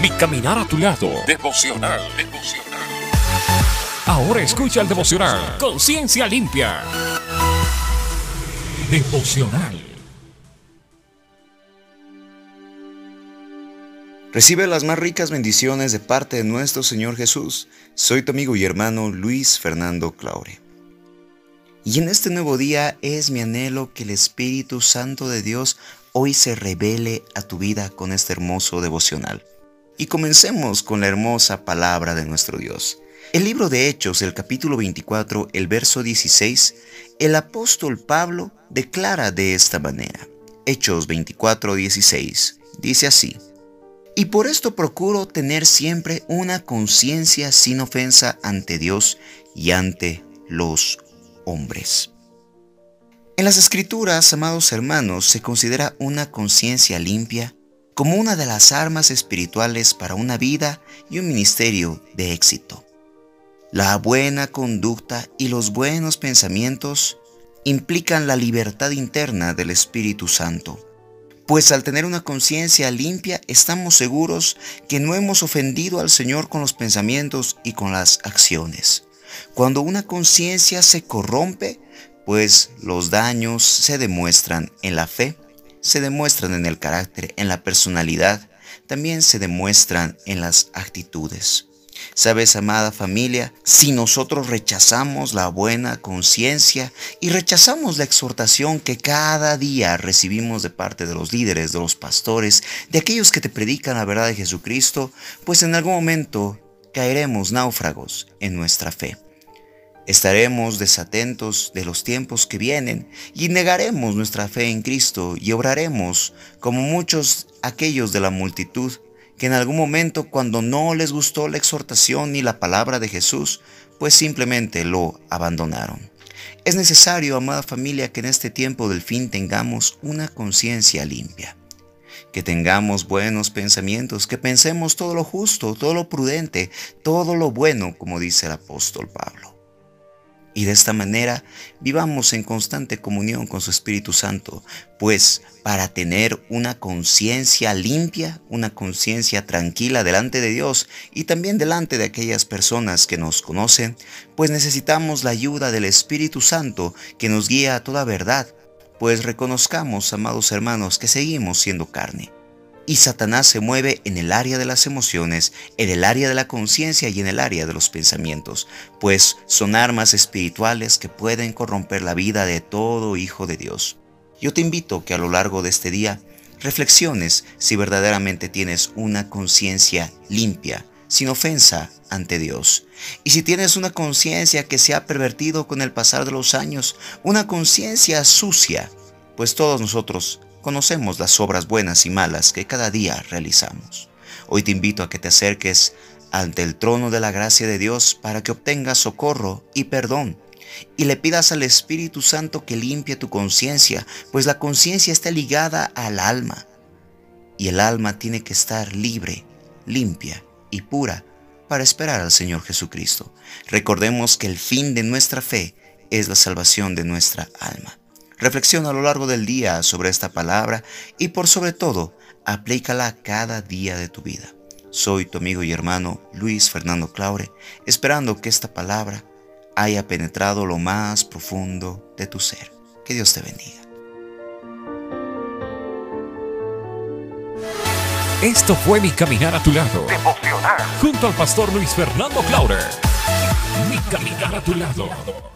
Mi caminar a tu lado. Devocional. Devocional. Ahora escucha el devocional. Conciencia limpia. Devocional. Recibe las más ricas bendiciones de parte de nuestro Señor Jesús. Soy tu amigo y hermano Luis Fernando Claure. Y en este nuevo día es mi anhelo que el Espíritu Santo de Dios hoy se revele a tu vida con este hermoso devocional. Y comencemos con la hermosa palabra de nuestro Dios. El libro de Hechos, el capítulo 24, el verso 16, el apóstol Pablo declara de esta manera. Hechos 24, 16. Dice así. Y por esto procuro tener siempre una conciencia sin ofensa ante Dios y ante los hombres. En las escrituras, amados hermanos, se considera una conciencia limpia como una de las armas espirituales para una vida y un ministerio de éxito. La buena conducta y los buenos pensamientos implican la libertad interna del Espíritu Santo, pues al tener una conciencia limpia estamos seguros que no hemos ofendido al Señor con los pensamientos y con las acciones. Cuando una conciencia se corrompe, pues los daños se demuestran en la fe, se demuestran en el carácter, en la personalidad, también se demuestran en las actitudes. Sabes, amada familia, si nosotros rechazamos la buena conciencia y rechazamos la exhortación que cada día recibimos de parte de los líderes, de los pastores, de aquellos que te predican la verdad de Jesucristo, pues en algún momento caeremos náufragos en nuestra fe. Estaremos desatentos de los tiempos que vienen y negaremos nuestra fe en Cristo y obraremos como muchos aquellos de la multitud que en algún momento cuando no les gustó la exhortación ni la palabra de Jesús, pues simplemente lo abandonaron. Es necesario, amada familia, que en este tiempo del fin tengamos una conciencia limpia, que tengamos buenos pensamientos, que pensemos todo lo justo, todo lo prudente, todo lo bueno, como dice el apóstol Pablo. Y de esta manera vivamos en constante comunión con su Espíritu Santo, pues para tener una conciencia limpia, una conciencia tranquila delante de Dios y también delante de aquellas personas que nos conocen, pues necesitamos la ayuda del Espíritu Santo que nos guía a toda verdad, pues reconozcamos, amados hermanos, que seguimos siendo carne y Satanás se mueve en el área de las emociones, en el área de la conciencia y en el área de los pensamientos, pues son armas espirituales que pueden corromper la vida de todo hijo de Dios. Yo te invito que a lo largo de este día reflexiones si verdaderamente tienes una conciencia limpia, sin ofensa ante Dios. Y si tienes una conciencia que se ha pervertido con el pasar de los años, una conciencia sucia, pues todos nosotros conocemos las obras buenas y malas que cada día realizamos. Hoy te invito a que te acerques ante el trono de la gracia de Dios para que obtengas socorro y perdón y le pidas al Espíritu Santo que limpie tu conciencia, pues la conciencia está ligada al alma y el alma tiene que estar libre, limpia y pura para esperar al Señor Jesucristo. Recordemos que el fin de nuestra fe es la salvación de nuestra alma. Reflexiona a lo largo del día sobre esta palabra y por sobre todo, aplícala cada día de tu vida. Soy tu amigo y hermano Luis Fernando Claure, esperando que esta palabra haya penetrado lo más profundo de tu ser. Que Dios te bendiga. Esto fue Mi Caminar a tu lado. Junto al pastor Luis Fernando Claure. Mi Caminar a tu lado.